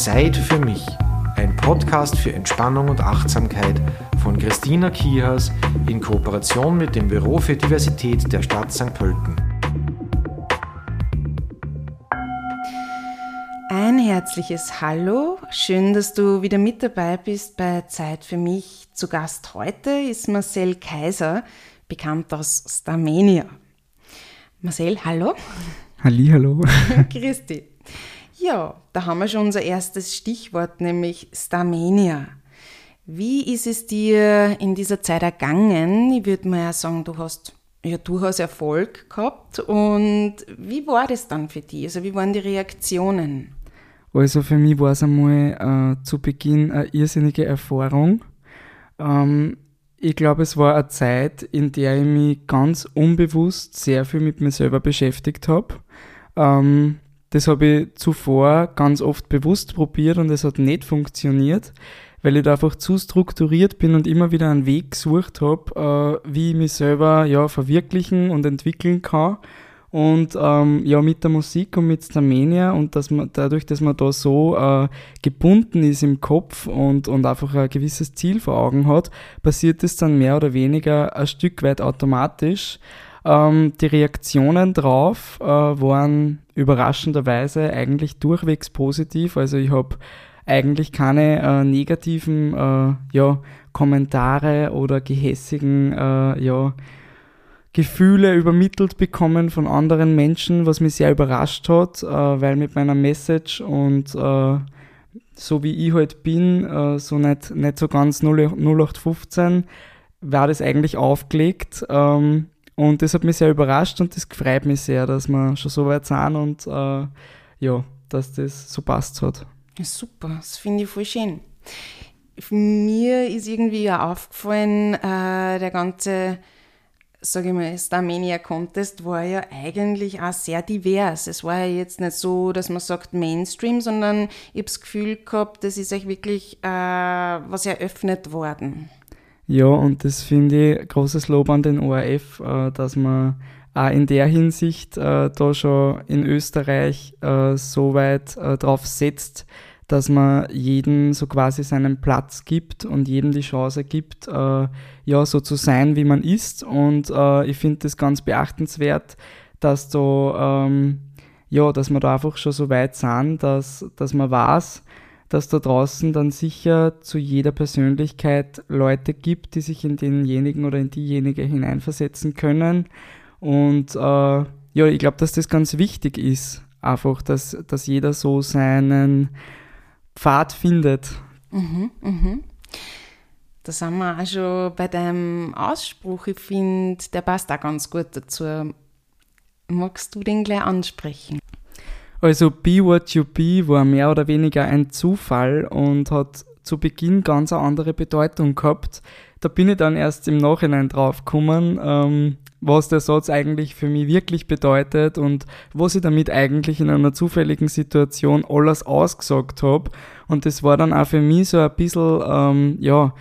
Zeit für mich. Ein Podcast für Entspannung und Achtsamkeit von Christina Kihas in Kooperation mit dem Büro für Diversität der Stadt St. Pölten. Ein herzliches Hallo. Schön, dass du wieder mit dabei bist bei Zeit für mich. Zu Gast heute ist Marcel Kaiser, bekannt aus Starmania. Marcel, hallo. Halli, hallo. Christi. Ja, da haben wir schon unser erstes Stichwort, nämlich Starmania. Wie ist es dir in dieser Zeit ergangen? Ich würde mal ja sagen, du hast ja durchaus Erfolg gehabt. Und wie war das dann für dich? Also wie waren die Reaktionen? Also für mich war es einmal äh, zu Beginn eine irrsinnige Erfahrung. Ähm, ich glaube, es war eine Zeit, in der ich mich ganz unbewusst sehr viel mit mir selber beschäftigt habe. Ähm, das habe ich zuvor ganz oft bewusst probiert und es hat nicht funktioniert, weil ich da einfach zu strukturiert bin und immer wieder einen Weg gesucht habe, äh, wie ich mich selber ja, verwirklichen und entwickeln kann. Und ähm, ja, mit der Musik und mit Starmania und dass man dadurch, dass man da so äh, gebunden ist im Kopf und, und einfach ein gewisses Ziel vor Augen hat, passiert es dann mehr oder weniger ein Stück weit automatisch. Ähm, die Reaktionen drauf äh, waren überraschenderweise eigentlich durchwegs positiv. Also ich habe eigentlich keine äh, negativen äh, ja, Kommentare oder gehässigen äh, ja, Gefühle übermittelt bekommen von anderen Menschen, was mich sehr überrascht hat, äh, weil mit meiner Message und äh, so wie ich halt bin, so nicht, nicht so ganz 0815, war das eigentlich aufgelegt. Ähm, und das hat mich sehr überrascht und das freut mich sehr, dass wir schon so weit sind und äh, ja, dass das so passt hat. Ja, super, das finde ich voll schön. Mir ist irgendwie ja aufgefallen, äh, der ganze, sage ich mal, Starmania Contest war ja eigentlich auch sehr divers. Es war ja jetzt nicht so, dass man sagt Mainstream, sondern ich habe das Gefühl gehabt, das ist euch wirklich äh, was eröffnet worden. Ja, und das finde ich großes Lob an den ORF, äh, dass man auch in der Hinsicht äh, da schon in Österreich äh, so weit äh, drauf setzt, dass man jedem so quasi seinen Platz gibt und jedem die Chance gibt, äh, ja, so zu sein, wie man ist. Und äh, ich finde das ganz beachtenswert, dass da, ähm, ja, dass wir da einfach schon so weit sind, dass, dass man weiß, dass da draußen dann sicher zu jeder Persönlichkeit Leute gibt, die sich in denjenigen oder in diejenige hineinversetzen können. Und äh, ja, ich glaube, dass das ganz wichtig ist, einfach, dass, dass jeder so seinen Pfad findet. Mhm, mhm. Da sind wir auch schon bei deinem Ausspruch. Ich finde, der passt auch ganz gut dazu. Magst du den gleich ansprechen? Also Be What You Be war mehr oder weniger ein Zufall und hat zu Beginn ganz eine andere Bedeutung gehabt. Da bin ich dann erst im Nachhinein drauf gekommen, ähm, was der Satz eigentlich für mich wirklich bedeutet und was ich damit eigentlich in einer zufälligen Situation alles ausgesagt habe. Und das war dann auch für mich so ein bisschen, ähm, ja,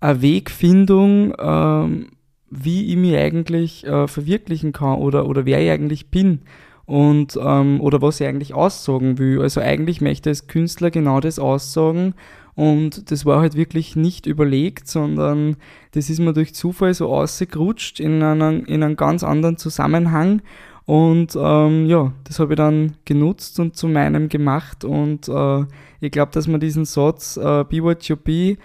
eine Wegfindung, ähm, wie ich mich eigentlich äh, verwirklichen kann oder, oder wer ich eigentlich bin und ähm, oder was ich eigentlich aussagen will. Also eigentlich möchte ich als Künstler genau das aussagen. Und das war halt wirklich nicht überlegt, sondern das ist mir durch Zufall so ausgerutscht in einen, in einen ganz anderen Zusammenhang. Und ähm, ja, das habe ich dann genutzt und zu meinem gemacht. Und äh, ich glaube, dass man diesen Satz äh, Be What You Be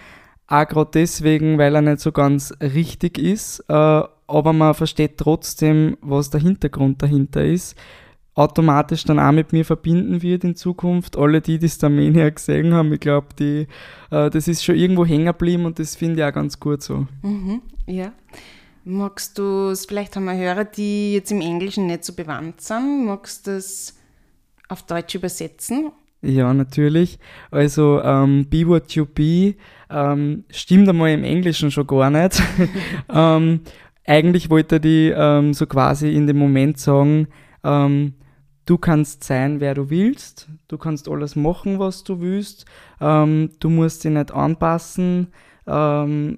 auch gerade deswegen, weil er nicht so ganz richtig ist, äh, aber man versteht trotzdem, was der Hintergrund dahinter ist automatisch dann auch mit mir verbinden wird in Zukunft. Alle, die das Starmania gesehen haben, ich glaube, die, äh, das ist schon irgendwo hängen geblieben und das finde ich auch ganz gut so. Mhm, ja. Magst du es, vielleicht haben wir Hörer, die jetzt im Englischen nicht so bewandt sind, magst du es auf Deutsch übersetzen? Ja, natürlich. Also, ähm, Be What You Be ähm, stimmt einmal im Englischen schon gar nicht. ähm, eigentlich wollte die ähm, so quasi in dem Moment sagen, ähm, Du kannst sein, wer du willst. Du kannst alles machen, was du willst. Ähm, du musst dich nicht anpassen. Ähm,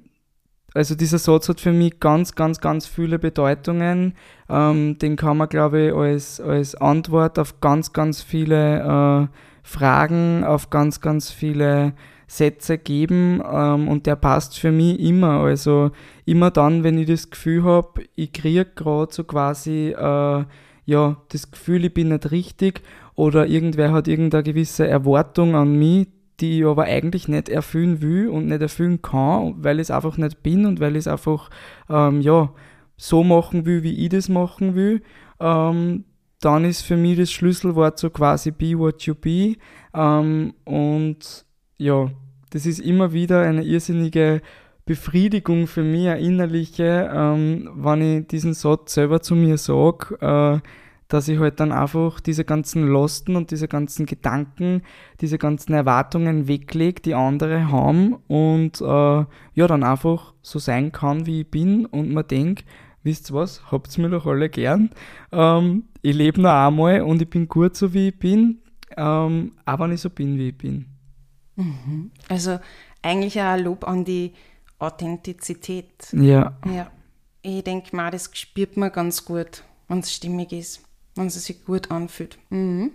also dieser Satz hat für mich ganz, ganz, ganz viele Bedeutungen. Ähm, den kann man, glaube ich, als, als Antwort auf ganz, ganz viele äh, Fragen, auf ganz, ganz viele Sätze geben ähm, und der passt für mich immer. Also immer dann, wenn ich das Gefühl habe, ich kriege gerade so quasi äh, ja, das Gefühl, ich bin nicht richtig oder irgendwer hat irgendeine gewisse Erwartung an mich, die ich aber eigentlich nicht erfüllen will und nicht erfüllen kann, weil ich es einfach nicht bin und weil ich es einfach ähm, ja, so machen will, wie ich das machen will, ähm, dann ist für mich das Schlüsselwort so quasi be what you be. Ähm, und ja, das ist immer wieder eine irrsinnige Befriedigung für mich, eine innerliche, ähm, wenn ich diesen Satz selber zu mir sage, äh, dass ich halt dann einfach diese ganzen Lasten und diese ganzen Gedanken, diese ganzen Erwartungen weglege, die andere haben und äh, ja, dann einfach so sein kann, wie ich bin und man denkt, wisst ihr was, habt's mir doch alle gern. Ähm, ich lebe noch einmal und ich bin gut so, wie ich bin, ähm, wenn ich so bin, wie ich bin. Mhm. Also eigentlich ein Lob an die Authentizität. Ja. Ja. Ich denke mal, das spürt man ganz gut, wenn es stimmig ist wenn sie sich gut anfühlt. Mhm.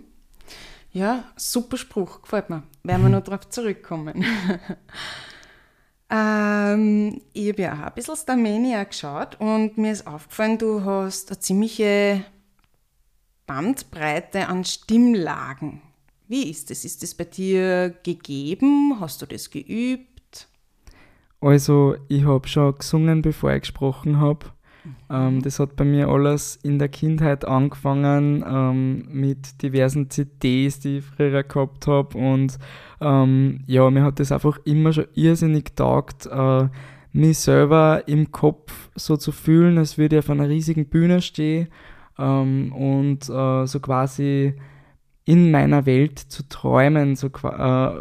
Ja, super Spruch, gefällt mir. Werden wir noch darauf zurückkommen. ähm, ich habe ja auch ein bisschen Starmania geschaut und mir ist aufgefallen, du hast eine ziemliche Bandbreite an Stimmlagen. Wie ist das? Ist das bei dir gegeben? Hast du das geübt? Also, ich habe schon gesungen, bevor ich gesprochen habe. Ähm, das hat bei mir alles in der Kindheit angefangen ähm, mit diversen CDs, die ich früher gehabt habe. Und ähm, ja, mir hat das einfach immer schon irrsinnig taugt, äh, mich selber im Kopf so zu fühlen, als würde ich auf einer riesigen Bühne stehen ähm, und äh, so quasi in meiner Welt zu träumen. So, äh,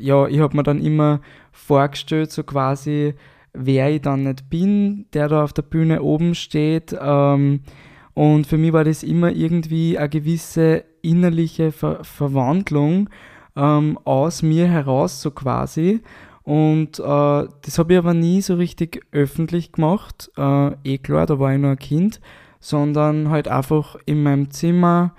ja, ich habe mir dann immer vorgestellt, so quasi, wer ich dann nicht bin, der da auf der Bühne oben steht. Ähm, und für mich war das immer irgendwie eine gewisse innerliche Ver Verwandlung ähm, aus mir heraus, so quasi. Und äh, das habe ich aber nie so richtig öffentlich gemacht. Äh, eh klar, da war ich nur ein Kind, sondern halt einfach in meinem Zimmer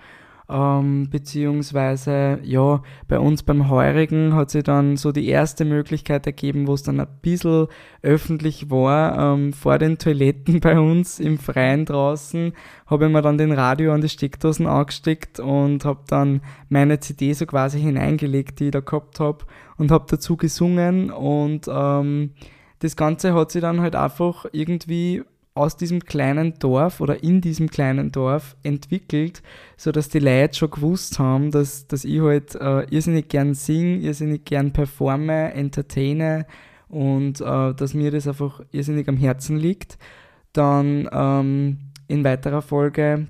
ähm, beziehungsweise, ja, bei uns beim Heurigen hat sich dann so die erste Möglichkeit ergeben, wo es dann ein bisschen öffentlich war, ähm, vor den Toiletten bei uns im Freien draußen, habe ich mir dann den Radio an die Steckdosen angesteckt und habe dann meine CD so quasi hineingelegt, die ich da gehabt habe und habe dazu gesungen und ähm, das Ganze hat sich dann halt einfach irgendwie aus diesem kleinen Dorf oder in diesem kleinen Dorf entwickelt, so dass die Leute schon gewusst haben, dass, dass ich halt äh, irrsinnig gern singe, irrsinnig gern performe, entertaine und äh, dass mir das einfach irrsinnig am Herzen liegt. Dann ähm, in weiterer Folge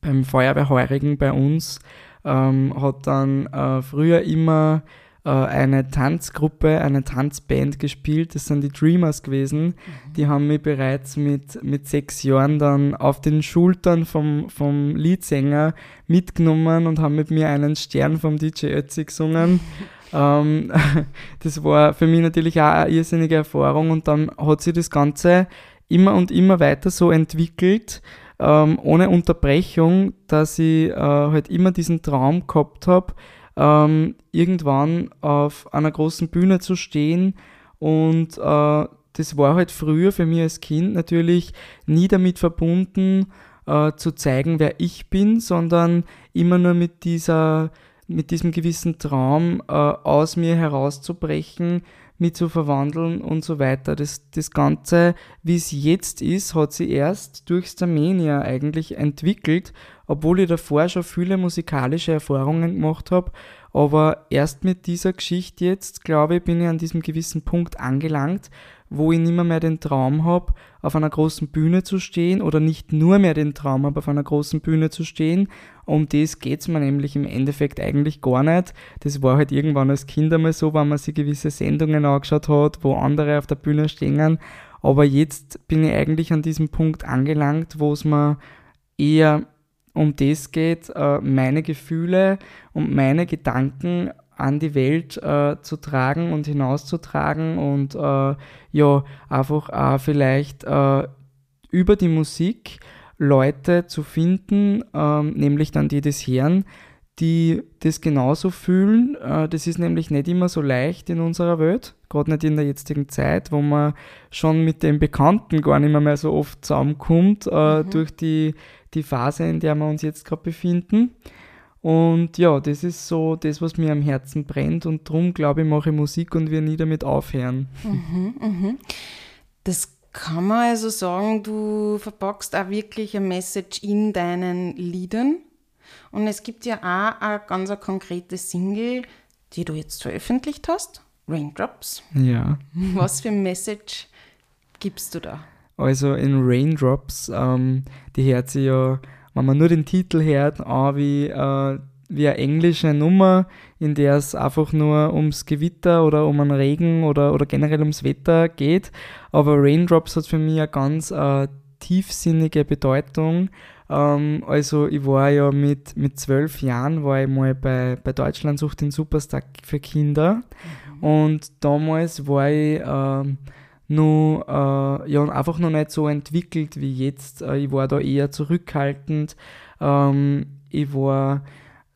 beim Feuerwehrheurigen bei uns ähm, hat dann äh, früher immer eine Tanzgruppe, eine Tanzband gespielt. Das sind die Dreamers gewesen. Mhm. Die haben mich bereits mit, mit sechs Jahren dann auf den Schultern vom, vom Leadsänger mitgenommen und haben mit mir einen Stern vom DJ Ötzi gesungen. ähm, das war für mich natürlich auch eine irrsinnige Erfahrung und dann hat sich das Ganze immer und immer weiter so entwickelt, ähm, ohne Unterbrechung, dass ich äh, halt immer diesen Traum gehabt habe, ähm, irgendwann auf einer großen Bühne zu stehen und äh, das war halt früher für mich als Kind natürlich nie damit verbunden, äh, zu zeigen, wer ich bin, sondern immer nur mit dieser, mit diesem gewissen Traum äh, aus mir herauszubrechen, mich zu verwandeln und so weiter. Das, das Ganze, wie es jetzt ist, hat sich erst durch Starmania eigentlich entwickelt obwohl ich davor schon viele musikalische Erfahrungen gemacht habe. Aber erst mit dieser Geschichte jetzt, glaube ich, bin ich an diesem gewissen Punkt angelangt, wo ich nicht mehr, den Traum habe, auf einer großen Bühne zu stehen oder nicht nur mehr den Traum habe, auf einer großen Bühne zu stehen. Um das geht es mir nämlich im Endeffekt eigentlich gar nicht. Das war halt irgendwann als Kind einmal so, wenn man sich gewisse Sendungen angeschaut hat, wo andere auf der Bühne stehen. Aber jetzt bin ich eigentlich an diesem Punkt angelangt, wo es mir eher um das geht, äh, meine Gefühle und meine Gedanken an die Welt äh, zu tragen und hinauszutragen und äh, ja, einfach auch vielleicht äh, über die Musik Leute zu finden, ähm, nämlich dann die des Herrn, die das genauso fühlen. Äh, das ist nämlich nicht immer so leicht in unserer Welt, gerade nicht in der jetzigen Zeit, wo man schon mit den Bekannten gar nicht mehr, mehr so oft zusammenkommt, äh, mhm. durch die, die Phase, in der wir uns jetzt gerade befinden. Und ja, das ist so das, was mir am Herzen brennt und darum glaube ich, mache ich Musik und wir nie damit aufhören. Mhm, mhm. Das kann man also sagen, du verpackst auch wirklich eine Message in deinen Liedern. Und es gibt ja auch eine ganz eine konkrete Single, die du jetzt veröffentlicht hast, Raindrops. Ja. Was für ein Message gibst du da? Also in Raindrops, ähm, die hört sich ja, wenn man nur den Titel hört, an wie, äh, wie eine englische Nummer, in der es einfach nur ums Gewitter oder um einen Regen oder, oder generell ums Wetter geht. Aber Raindrops hat für mich eine ganz äh, tiefsinnige Bedeutung. Ähm, also ich war ja mit, mit zwölf Jahren, war ich mal bei, bei Deutschland sucht den Superstar für Kinder. Mhm. Und damals war ich ähm, nur, äh, ja, einfach noch nicht so entwickelt wie jetzt. Äh, ich war da eher zurückhaltend. Ähm, ich war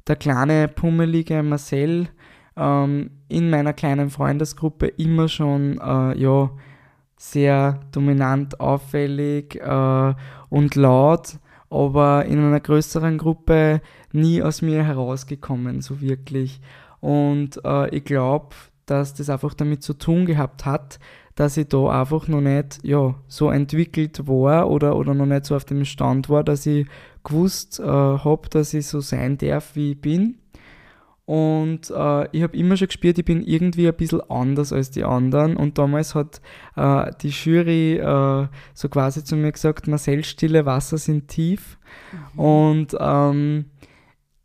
der kleine, pummelige Marcel ähm, in meiner kleinen Freundesgruppe immer schon, äh, ja, sehr dominant, auffällig äh, und laut, aber in einer größeren Gruppe nie aus mir herausgekommen, so wirklich. Und äh, ich glaube, dass das einfach damit zu tun gehabt hat, dass ich da einfach noch nicht ja, so entwickelt war oder, oder noch nicht so auf dem Stand war, dass ich gewusst äh, habe, dass ich so sein darf, wie ich bin. Und äh, ich habe immer schon gespürt, ich bin irgendwie ein bisschen anders als die anderen. Und damals hat äh, die Jury äh, so quasi zu mir gesagt, Marcel, stille Wasser sind tief. Mhm. Und ähm,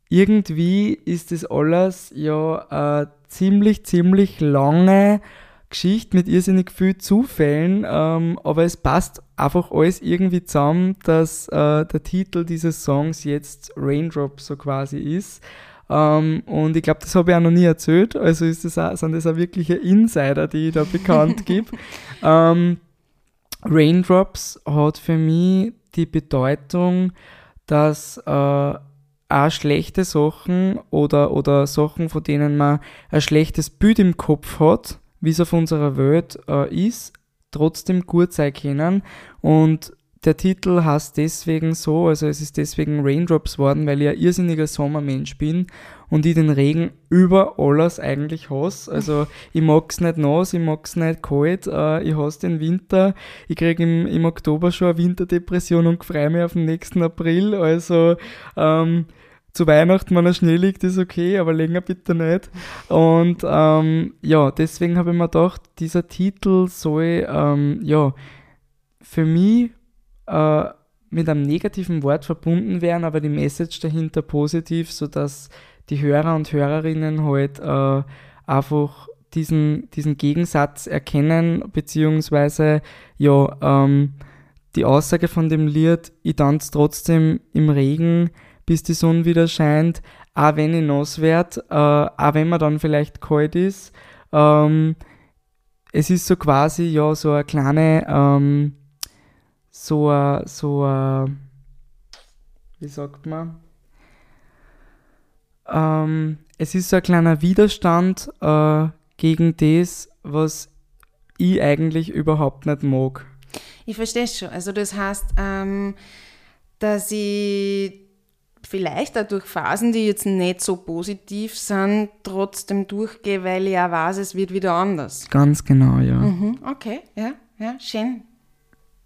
irgendwie ist das alles ja äh, ziemlich, ziemlich lange Geschichte mit irrsinnig viel Zufällen, ähm, aber es passt einfach alles irgendwie zusammen, dass äh, der Titel dieses Songs jetzt Raindrop so quasi ist. Ähm, und ich glaube, das habe ich auch noch nie erzählt. Also ist das auch, sind das auch wirkliche Insider, die ich da bekannt gebe. Ähm, Raindrops hat für mich die Bedeutung, dass äh, auch schlechte Sachen oder, oder Sachen, von denen man ein schlechtes Bild im Kopf hat, wie es auf unserer Welt äh, ist, trotzdem gut sein können. Und der Titel heißt deswegen so, also es ist deswegen Raindrops worden, weil ich ein irrsinniger Sommermensch bin und ich den Regen über alles eigentlich hasse. Also ich mag es nicht nass, ich mag es nicht kalt, äh, ich hasse den Winter. Ich kriege im, im Oktober schon eine Winterdepression und freue mich auf den nächsten April. Also ähm, zu Weihnachten, wenn er Schnee liegt, ist okay, aber länger bitte nicht. Und ähm, ja, deswegen habe ich mir gedacht, dieser Titel soll ähm, ja für mich äh, mit einem negativen Wort verbunden werden, aber die Message dahinter positiv, sodass die Hörer und Hörerinnen halt äh, einfach diesen, diesen Gegensatz erkennen, beziehungsweise ja, ähm, die Aussage von dem Lied, ich tanze trotzdem im Regen, bis die Sonne wieder scheint, auch wenn ich nass werde, äh, auch wenn man dann vielleicht kalt ist. Ähm, es ist so quasi ja so eine kleine ähm, so ein, so ein, wie sagt man, ähm, es ist so ein kleiner Widerstand äh, gegen das, was ich eigentlich überhaupt nicht mag. Ich verstehe schon. Also das heißt, ähm, dass ich vielleicht auch durch Phasen, die jetzt nicht so positiv sind, trotzdem durchgehe, weil ich auch weiß, es wird wieder anders. Ganz genau, ja. Mhm, okay, ja, ja, schön.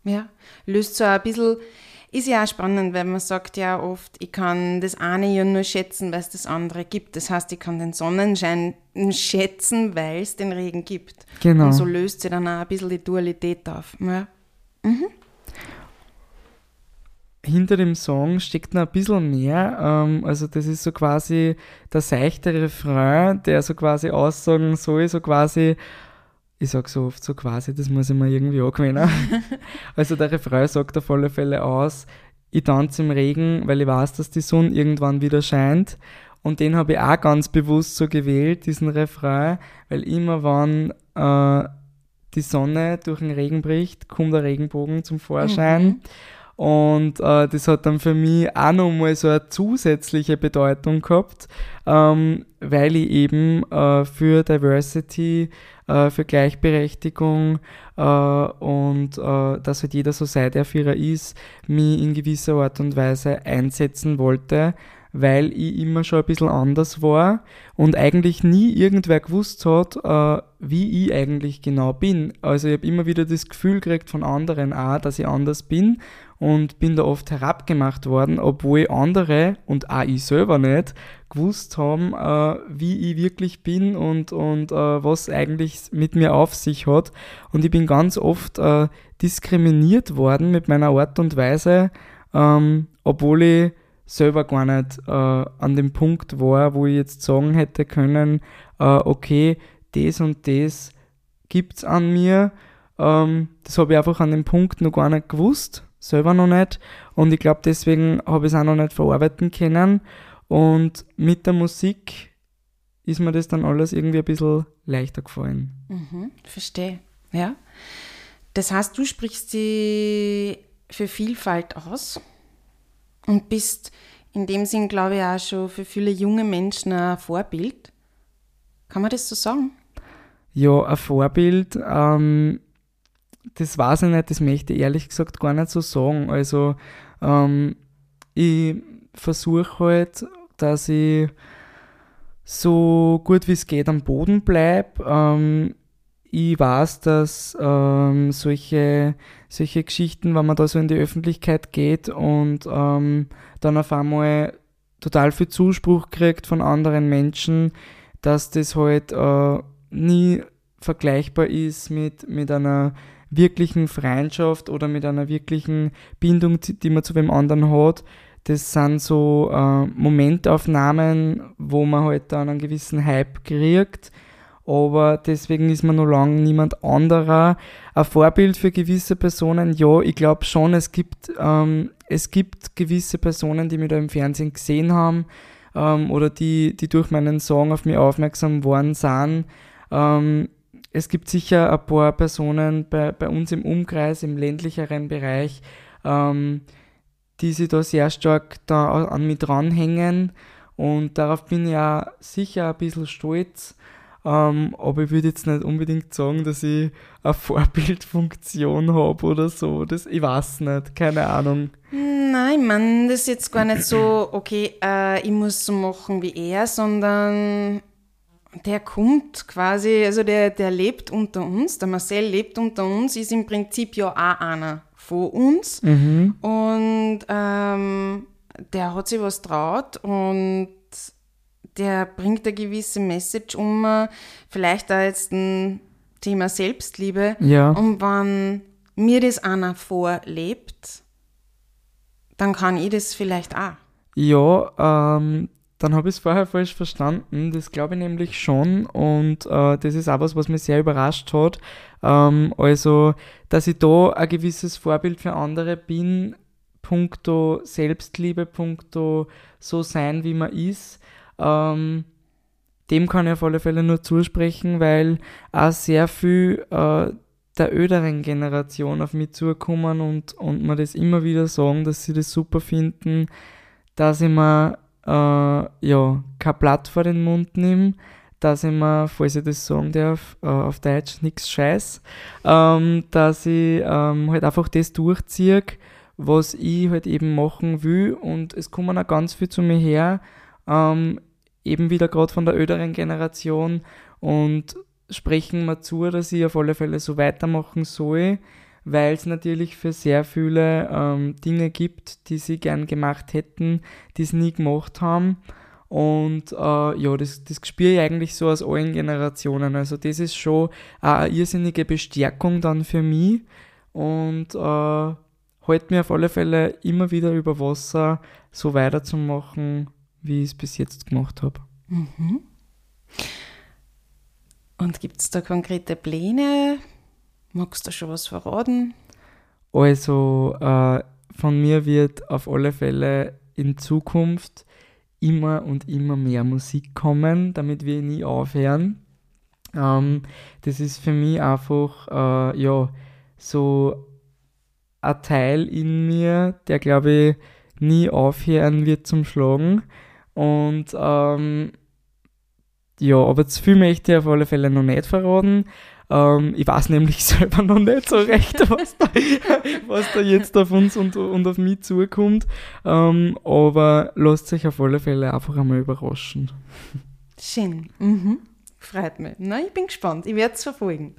Ja, löst so ein bisschen, ist ja auch spannend, weil man sagt ja oft, ich kann das eine ja nur schätzen, weil es das andere gibt. Das heißt, ich kann den Sonnenschein schätzen, weil es den Regen gibt. Genau. Und so löst sich dann auch ein bisschen die Dualität auf. Ja. Mhm. Hinter dem Song steckt noch ein bisschen mehr. Ähm, also, das ist so quasi der seichte Refrain, der so quasi aussagen soll, so quasi, ich sage so oft so quasi, das muss ich mir irgendwie angewöhnen. also der Refrain sagt auf alle Fälle aus, ich tanze im Regen, weil ich weiß, dass die Sonne irgendwann wieder scheint. Und den habe ich auch ganz bewusst so gewählt, diesen Refrain, weil immer wann äh, die Sonne durch den Regen bricht, kommt der Regenbogen zum Vorschein. Mhm. Und äh, das hat dann für mich auch nochmal so eine zusätzliche Bedeutung gehabt, ähm, weil ich eben äh, für Diversity, äh, für Gleichberechtigung äh, und äh, dass halt jeder so sei, der für ist, mich in gewisser Art und Weise einsetzen wollte weil ich immer schon ein bisschen anders war und eigentlich nie irgendwer gewusst hat, äh, wie ich eigentlich genau bin. Also ich habe immer wieder das Gefühl gekriegt von anderen auch, dass ich anders bin und bin da oft herabgemacht worden, obwohl andere und auch ich selber nicht gewusst haben, äh, wie ich wirklich bin und, und äh, was eigentlich mit mir auf sich hat. Und ich bin ganz oft äh, diskriminiert worden mit meiner Art und Weise, ähm, obwohl ich selber gar nicht äh, an dem Punkt war, wo ich jetzt sagen hätte können, äh, okay, das und das gibt es an mir. Ähm, das habe ich einfach an dem Punkt noch gar nicht gewusst selber noch nicht. Und ich glaube, deswegen habe ich es auch noch nicht verarbeiten können. Und mit der Musik ist mir das dann alles irgendwie ein bisschen leichter gefallen. Mhm, verstehe. Ja. Das heißt, du sprichst sie für Vielfalt aus und bist in dem Sinn, glaube ich, auch schon für viele junge Menschen ein Vorbild. Kann man das so sagen? Ja, ein Vorbild. Ähm, das weiß ich nicht, das möchte ich ehrlich gesagt gar nicht so sagen. Also ähm, ich versuche halt, dass ich so gut wie es geht am Boden bleibe. Ähm, ich weiß, dass ähm, solche, solche Geschichten, wenn man da so in die Öffentlichkeit geht und ähm, dann auf einmal total viel Zuspruch kriegt von anderen Menschen, dass das halt äh, nie vergleichbar ist mit, mit einer wirklichen Freundschaft oder mit einer wirklichen Bindung, die man zu wem anderen hat. Das sind so äh, Momentaufnahmen, wo man halt dann einen gewissen Hype kriegt. Aber deswegen ist man noch lange niemand anderer. Ein Vorbild für gewisse Personen, ja, ich glaube schon, es gibt, ähm, es gibt gewisse Personen, die mich da im Fernsehen gesehen haben ähm, oder die, die durch meinen Song auf mich aufmerksam worden sind. Ähm, es gibt sicher ein paar Personen bei, bei uns im Umkreis, im ländlicheren Bereich, ähm, die sich da sehr stark da an mich dranhängen. Und darauf bin ich ja sicher ein bisschen stolz. Ähm, aber ich würde jetzt nicht unbedingt sagen, dass ich eine Vorbildfunktion habe oder so. Das, ich weiß nicht, keine Ahnung. Nein, man, das ist jetzt gar nicht so, okay, äh, ich muss so machen wie er, sondern der kommt quasi, also der, der lebt unter uns, der Marcel lebt unter uns, ist im Prinzip ja auch einer von uns. Mhm. Und ähm, der hat sich was traut und der bringt eine gewisse Message um, vielleicht da jetzt ein Thema Selbstliebe. Ja. Und wenn mir das einer vorlebt, dann kann ich das vielleicht auch. Ja, ähm, dann habe ich es vorher falsch verstanden. Das glaube ich nämlich schon. Und äh, das ist auch was, was mich sehr überrascht hat. Ähm, also, dass ich da ein gewisses Vorbild für andere bin, punkto Selbstliebe, punkto so sein, wie man ist. Ähm, dem kann ich auf alle Fälle nur zusprechen, weil auch sehr viel äh, der öderen Generation auf mich zukommen und, und mir das immer wieder sagen, dass sie das super finden, dass ich mir äh, ja, kein Blatt vor den Mund nehme, dass ich mir, falls ich das sagen darf, äh, auf Deutsch nichts scheiß, ähm, dass ich ähm, halt einfach das durchziehe, was ich halt eben machen will. Und es kommen auch ganz viel zu mir her, ähm, eben wieder gerade von der öderen Generation und sprechen mir zu, dass ich auf alle Fälle so weitermachen soll weil es natürlich für sehr viele ähm, Dinge gibt, die sie gern gemacht hätten, die sie nie gemacht haben. Und äh, ja, das, das spüre ich eigentlich so aus allen Generationen. Also das ist schon eine irrsinnige Bestärkung dann für mich und äh, mir auf alle Fälle immer wieder über Wasser, so weiterzumachen, wie ich es bis jetzt gemacht habe. Mhm. Und gibt es da konkrete Pläne, Magst du schon was verraten? Also, äh, von mir wird auf alle Fälle in Zukunft immer und immer mehr Musik kommen, damit wir nie aufhören. Ähm, das ist für mich einfach, äh, ja, so ein Teil in mir, der glaube ich nie aufhören wird zum Schlagen. Und ähm, ja, aber zu viel möchte ich auf alle Fälle noch nicht verraten. Ähm, ich weiß nämlich selber noch nicht so recht, was da, was da jetzt auf uns und, und auf mich zukommt. Ähm, aber lasst euch auf alle Fälle einfach einmal überraschen. Schön. Mhm. Freut mich. Na, ich bin gespannt. Ich werde es verfolgen.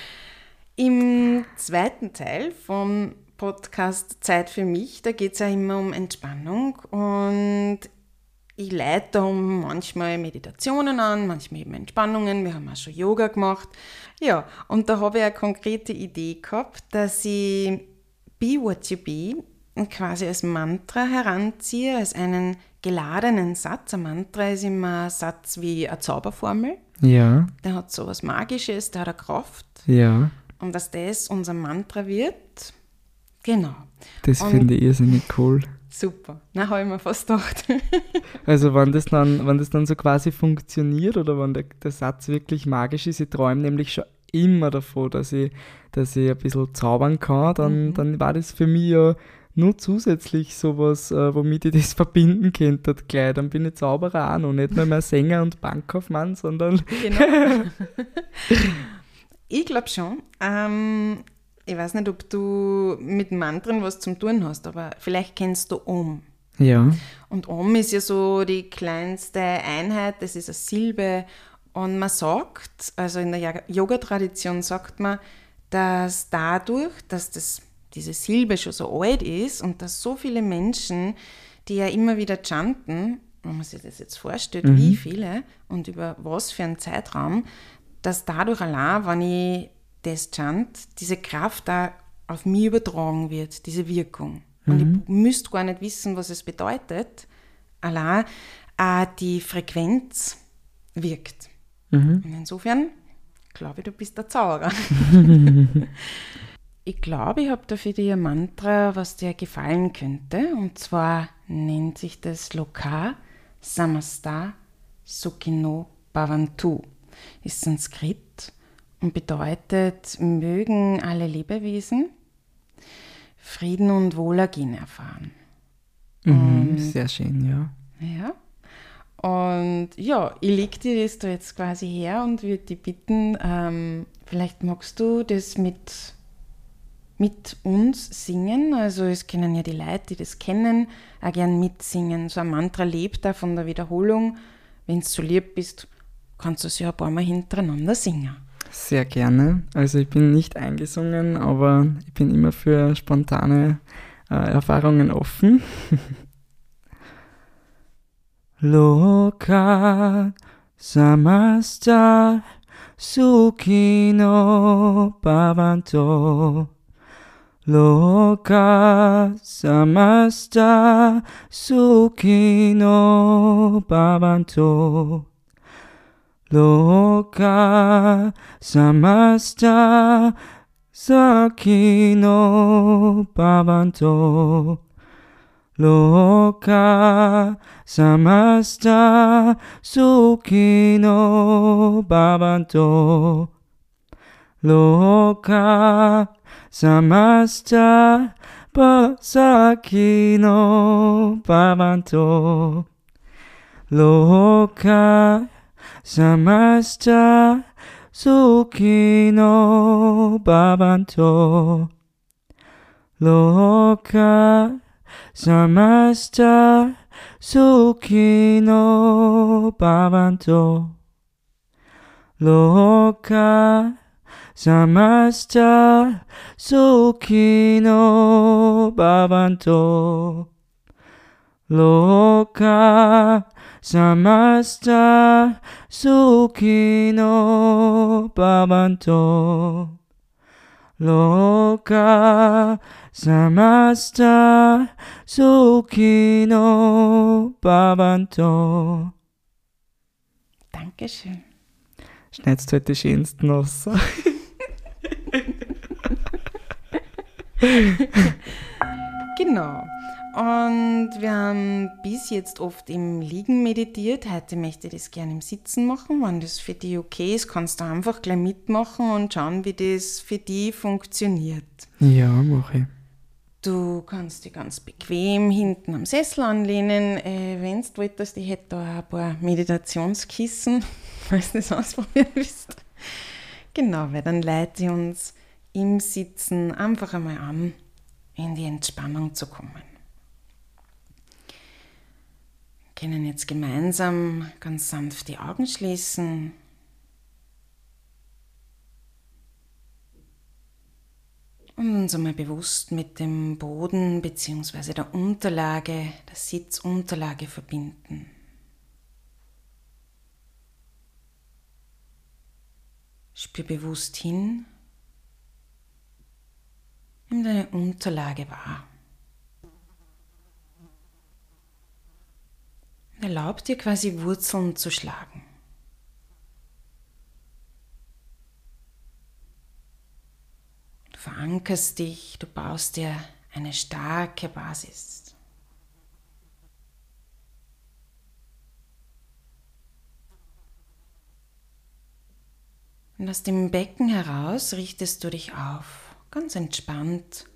Im zweiten Teil vom Podcast Zeit für mich, da geht es ja immer um Entspannung und ich leite da manchmal Meditationen an, manchmal eben Entspannungen. Wir haben auch schon Yoga gemacht. Ja, und da habe ich eine konkrete Idee gehabt, dass ich Be What You Be quasi als Mantra heranziehe, als einen geladenen Satz. Ein Mantra ist immer ein Satz wie eine Zauberformel. Ja. Der hat so was Magisches, der hat eine Kraft. Ja. Und dass das unser Mantra wird, genau. Das finde ich irrsinnig cool. Super. Na, habe ich mir fast gedacht. also wenn das, dann, wenn das dann so quasi funktioniert oder wenn der, der Satz wirklich magisch ist, ich träume nämlich schon immer davon, dass ich, dass ich ein bisschen zaubern kann, dann, mhm. dann war das für mich ja nur zusätzlich sowas, äh, womit ich das verbinden könnte gleich. Dann bin ich Zauberer auch noch, nicht nur mehr Sänger und Bankkaufmann, sondern... Genau. ich glaube schon. Ähm, ich weiß nicht, ob du mit Mantren was zum tun hast, aber vielleicht kennst du Om. Ja. Und Om ist ja so die kleinste Einheit, das ist eine Silbe. Und man sagt, also in der Yoga-Tradition sagt man, dass dadurch, dass das, diese Silbe schon so alt ist und dass so viele Menschen, die ja immer wieder chanten, wenn man sich das jetzt vorstellt, mhm. wie viele und über was für einen Zeitraum, dass dadurch allein, wenn ich das chant, diese Kraft da auf mich übertragen wird, diese Wirkung. Und mhm. ich müsste gar nicht wissen, was es bedeutet. Allein äh, die Frequenz wirkt. Mhm. Und insofern glaube ich, du bist der Zauberer. ich glaube, ich habe da für dich ein Mantra, was dir gefallen könnte. Und zwar nennt sich das Loka Samasta Sukhino Bhavantu. Ist Sanskrit bedeutet, mögen alle Lebewesen Frieden und Wohlergehen erfahren. Mhm, und, sehr schön, ja. Ja. Und ja, ich lege dir das da jetzt quasi her und würde dich bitten, ähm, vielleicht magst du das mit, mit uns singen. Also es kennen ja die Leute, die das kennen, auch gern mitsingen. So ein Mantra lebt da von der Wiederholung. Wenn du so lieb bist, kannst du es ja ein paar Mal hintereinander singen. Sehr gerne. Also ich bin nicht eingesungen, aber ich bin immer für spontane äh, Erfahrungen offen. Loka samasta sukhino bhavanto Loka samasta sukhino bhavanto Loka samasta sakino bhavanto Loka samasta sukhino bhavanto Loka samasta sakino bhavanto Loka サマスターた月のババンと廊下スターた月のババンと廊下スターた月のババンと廊下 samasta sukhino bhavanto loka samasta sukhino bhavanto Dankeschön. Schneidest du heute die schönsten raus? genau. Und wir haben bis jetzt oft im Liegen meditiert. Heute möchte ich das gerne im Sitzen machen. Wenn das für dich okay ist, kannst du einfach gleich mitmachen und schauen, wie das für dich funktioniert. Ja, mache ich. Du kannst dich ganz bequem hinten am Sessel anlehnen. Äh, Wenn du wolltest, ich hätte da ein paar Meditationskissen, falls du das ausprobieren willst. Genau, weil dann leite ich uns im Sitzen einfach einmal an, in die Entspannung zu kommen. Wir können jetzt gemeinsam ganz sanft die Augen schließen. Und uns einmal bewusst mit dem Boden bzw. der Unterlage, der Sitzunterlage verbinden. Spür bewusst hin, nimm deine Unterlage wahr. Und erlaub dir quasi Wurzeln zu schlagen. Du verankerst dich, du baust dir eine starke Basis. Und aus dem Becken heraus richtest du dich auf, ganz entspannt,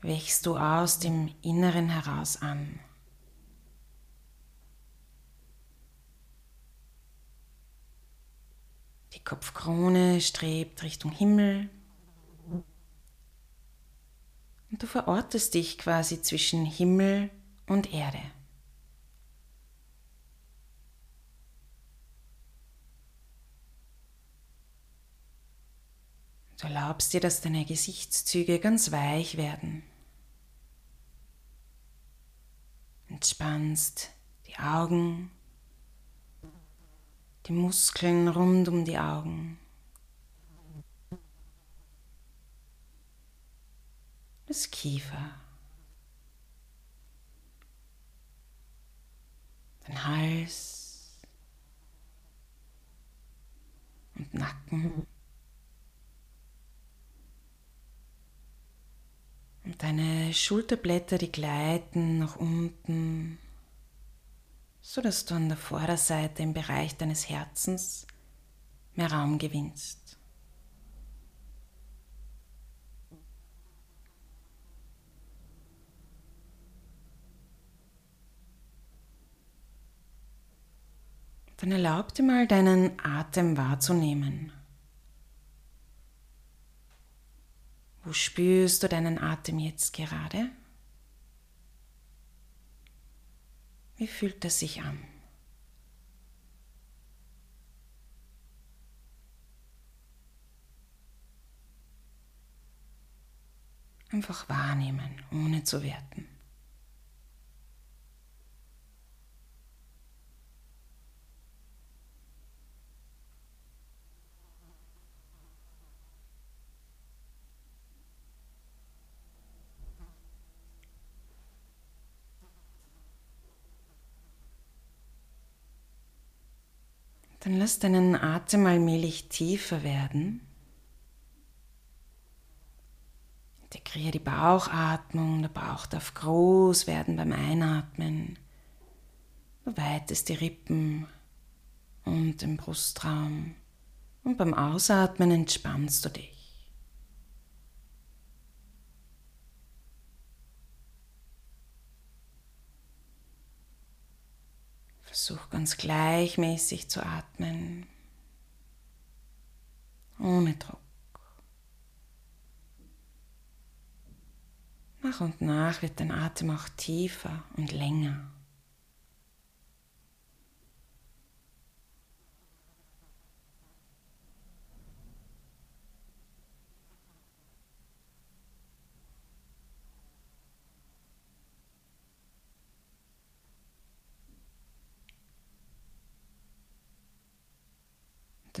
wächst du aus dem Inneren heraus an. Die Kopfkrone strebt Richtung Himmel. Und du verortest dich quasi zwischen Himmel und Erde. Du erlaubst dir, dass deine Gesichtszüge ganz weich werden. Entspannst die Augen, die Muskeln rund um die Augen. Das Kiefer. Den Hals und Nacken. Und deine Schulterblätter, die gleiten nach unten, so dass du an der Vorderseite im Bereich deines Herzens mehr Raum gewinnst. Dann erlaub dir mal deinen Atem wahrzunehmen. Wo spürst du deinen Atem jetzt gerade? Wie fühlt es sich an? Einfach wahrnehmen, ohne zu werten. Dann lass deinen Atem allmählich tiefer werden. Integriere die Bauchatmung. Der Bauch darf groß werden beim Einatmen. Du weitest die Rippen und den Brustraum. Und beim Ausatmen entspannst du dich. Versuch ganz gleichmäßig zu atmen, ohne Druck. Nach und nach wird dein Atem auch tiefer und länger.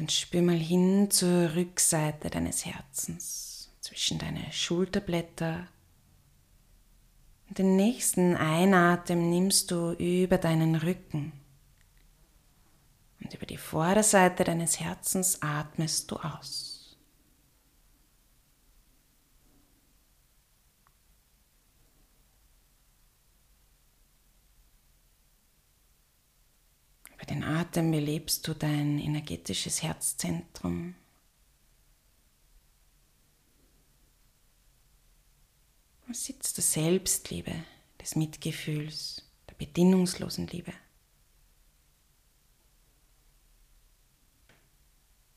Dann spür mal hin zur Rückseite deines Herzens, zwischen deine Schulterblätter. Und den nächsten Einatmen nimmst du über deinen Rücken. Und über die Vorderseite deines Herzens atmest du aus. Den Atem belebst du dein energetisches Herzzentrum. Sitz der Selbstliebe, des Mitgefühls, der bedingungslosen Liebe.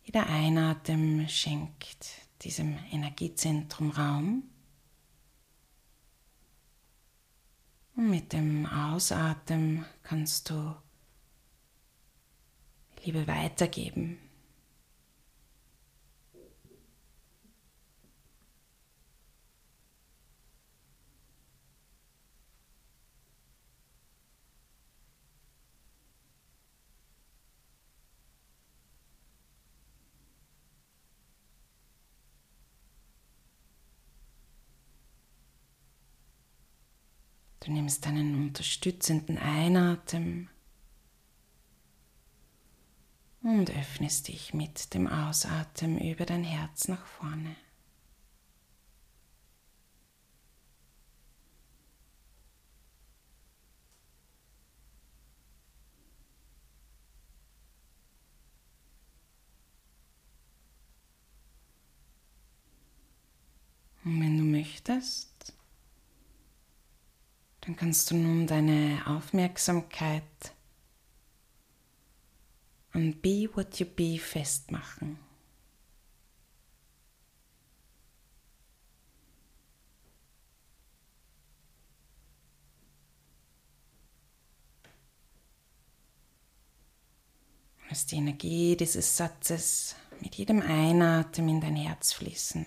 Jeder Einatem schenkt diesem Energiezentrum Raum. Und mit dem Ausatmen kannst du Liebe weitergeben. Du nimmst einen unterstützenden Einatmen und öffnest dich mit dem Ausatmen über dein Herz nach vorne. Und wenn du möchtest, dann kannst du nun deine Aufmerksamkeit an Be What You Be festmachen. Lass die Energie dieses Satzes mit jedem Einatmen in dein Herz fließen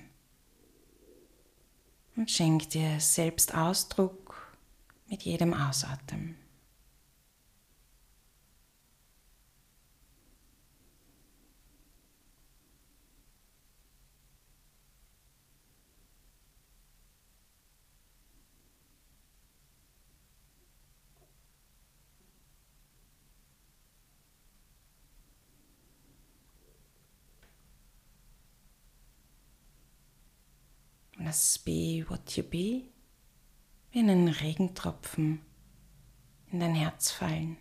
und schenk dir selbst Ausdruck mit jedem Ausatmen. Lass be what you be wie einen Regentropfen in dein Herz fallen.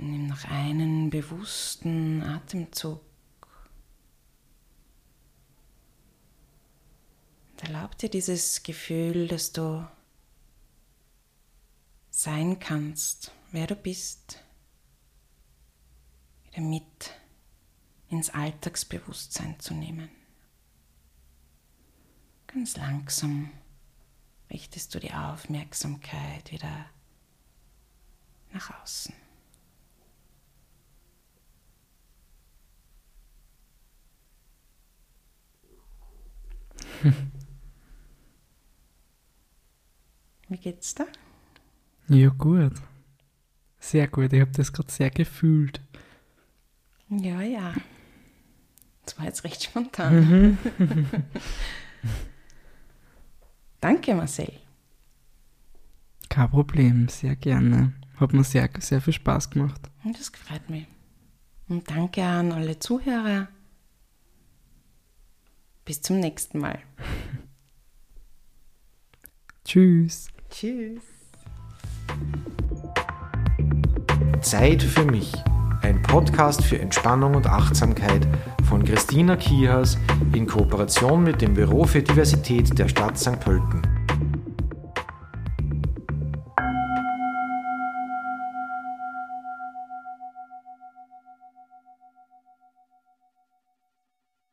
Nimm noch einen bewussten Atemzug. Und erlaub dir dieses Gefühl, dass du sein kannst, wer du bist, wieder mit ins Alltagsbewusstsein zu nehmen. Ganz langsam richtest du die Aufmerksamkeit wieder nach außen. Wie geht's da? Ja, gut. Sehr gut. Ich habe das gerade sehr gefühlt. Ja, ja. Das war jetzt recht spontan. Mhm. Danke, Marcel. Kein Problem, sehr gerne. Hat mir sehr, sehr viel Spaß gemacht. Das freut mich. Und danke an alle Zuhörer. Bis zum nächsten Mal. Tschüss. Tschüss. Zeit für mich. Ein Podcast für Entspannung und Achtsamkeit von Christina Kihas in Kooperation mit dem Büro für Diversität der Stadt St. Pölten.